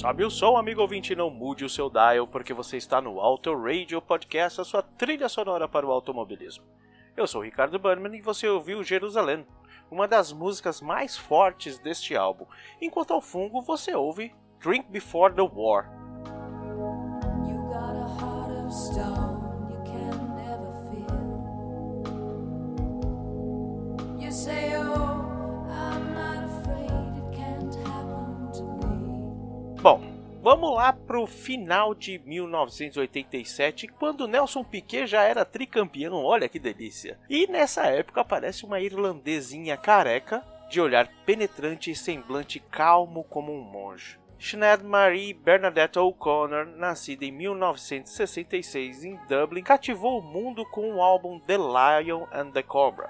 Sobe o som, amigo ouvinte, não mude o seu dial, porque você está no Auto Radio Podcast, a sua trilha sonora para o automobilismo. Eu sou Ricardo Burnman e você ouviu Jerusalém, uma das músicas mais fortes deste álbum. Enquanto ao fungo, você ouve Drink Before the War. Vamos lá pro final de 1987, quando Nelson Piquet já era tricampeão, olha que delícia. E nessa época aparece uma irlandesinha careca, de olhar penetrante e semblante calmo como um monge. Sinead Marie Bernadette O'Connor, nascida em 1966 em Dublin, cativou o mundo com o álbum The Lion and the Cobra,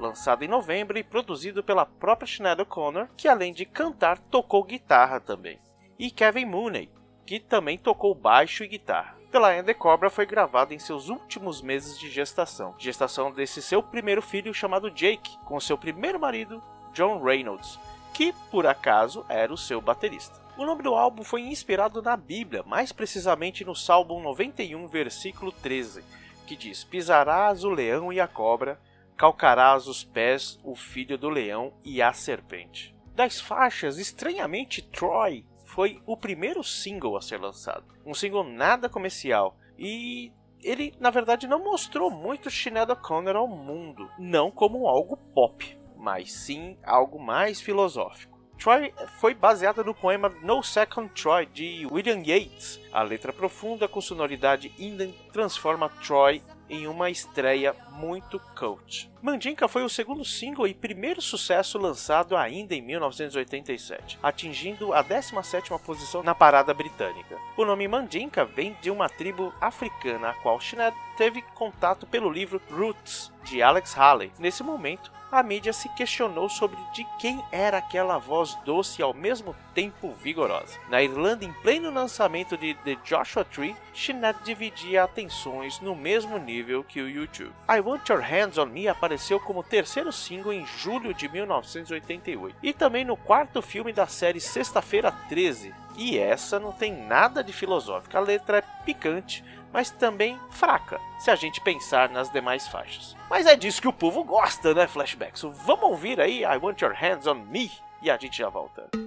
lançado em novembro e produzido pela própria Sinead O'Connor, que além de cantar, tocou guitarra também. E Kevin Mooney, que também tocou baixo e guitarra. The Lion the Cobra foi gravado em seus últimos meses de gestação, gestação desse seu primeiro filho chamado Jake, com seu primeiro marido, John Reynolds, que por acaso era o seu baterista. O nome do álbum foi inspirado na Bíblia, mais precisamente no Salmo 91, versículo 13, que diz: Pisarás o leão e a cobra, calcarás os pés o filho do leão e a serpente. Das faixas, estranhamente, Troy foi o primeiro single a ser lançado. Um single nada comercial e ele, na verdade, não mostrou muito Sinead O'Connor ao mundo, não como algo pop, mas sim algo mais filosófico. Troy foi baseada no poema No Second Troy de William Yeats. A letra profunda com sonoridade indie transforma Troy em uma estreia muito cult. Mandinka foi o segundo single e primeiro sucesso lançado ainda em 1987, atingindo a 17ª posição na parada britânica. O nome Mandinka vem de uma tribo africana a qual Sinead teve contato pelo livro Roots de Alex Haley. Nesse momento, a mídia se questionou sobre de quem era aquela voz doce e ao mesmo tempo vigorosa. Na Irlanda, em pleno lançamento de The Joshua Tree, Sinead dividia atenções no mesmo nível que o YouTube. I Want Your Hands on Me apareceu como terceiro single em julho de 1988 e também no quarto filme da série Sexta-feira 13. E essa não tem nada de filosófica, a letra é picante, mas também fraca, se a gente pensar nas demais faixas. Mas é disso que o povo gosta, né, Flashbacks? Vamos ouvir aí I Want Your Hands on Me e a gente já volta.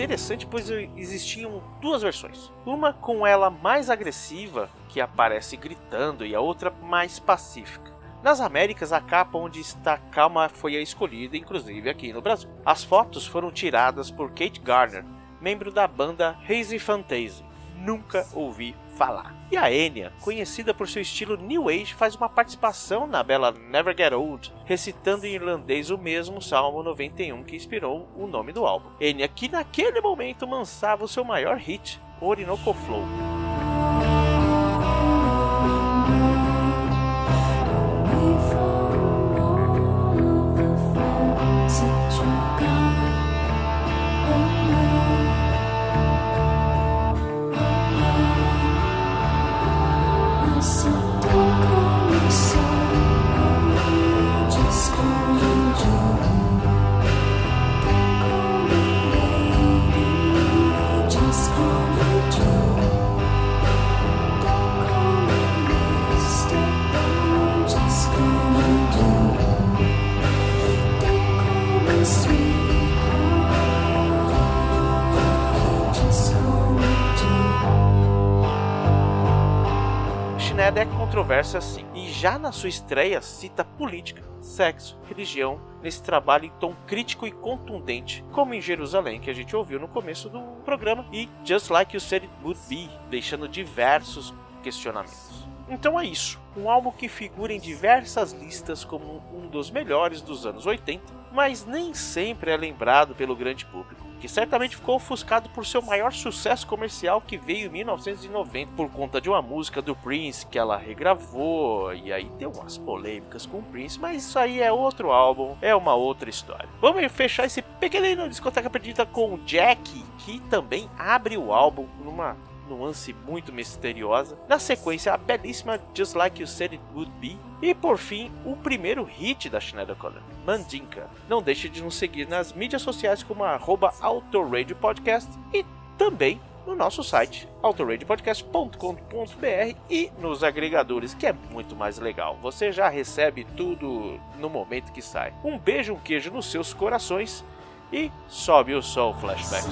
Interessante pois existiam duas versões. Uma com ela mais agressiva, que aparece gritando, e a outra mais pacífica. Nas Américas, a capa onde está calma foi a escolhida, inclusive aqui no Brasil. As fotos foram tiradas por Kate Garner, membro da banda Hazy Fantasy. Nunca ouvi falar. E a Enya, conhecida por seu estilo New Age, faz uma participação na bela Never Get Old, recitando em irlandês o mesmo Salmo 91 que inspirou o nome do álbum. Enya que naquele momento lançava o seu maior hit, Orinoco Flow. Just Schneider é controversa sim, e já na sua estreia cita política, sexo, religião, nesse trabalho em tom crítico e contundente, como em Jerusalém, que a gente ouviu no começo do programa, e Just Like You Said It Would Be, deixando diversos questionamentos. Então é isso, um álbum que figura em diversas listas como um dos melhores dos anos 80, mas nem sempre é lembrado pelo grande público que certamente ficou ofuscado por seu maior sucesso comercial que veio em 1990 por conta de uma música do Prince que ela regravou e aí deu umas polêmicas com o Prince, mas isso aí é outro álbum, é uma outra história. Vamos fechar esse pequenino discoteca perdida com Jack, que também abre o álbum numa nuance muito misteriosa. Na sequência, a belíssima Just Like You Said It Would Be. E por fim, o primeiro hit da Schneider Color, Mandinka. Não deixe de nos seguir nas mídias sociais como arroba Podcast e também no nosso site autoradiopodcast.com.br e nos agregadores, que é muito mais legal. Você já recebe tudo no momento que sai. Um beijo, um queijo nos seus corações e sobe o som flashback.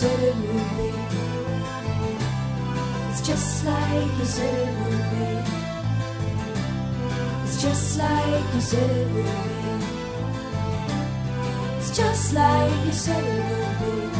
Said it would be. It's just like you said it would be. It's just like you said it would be. It's just like you said it would be.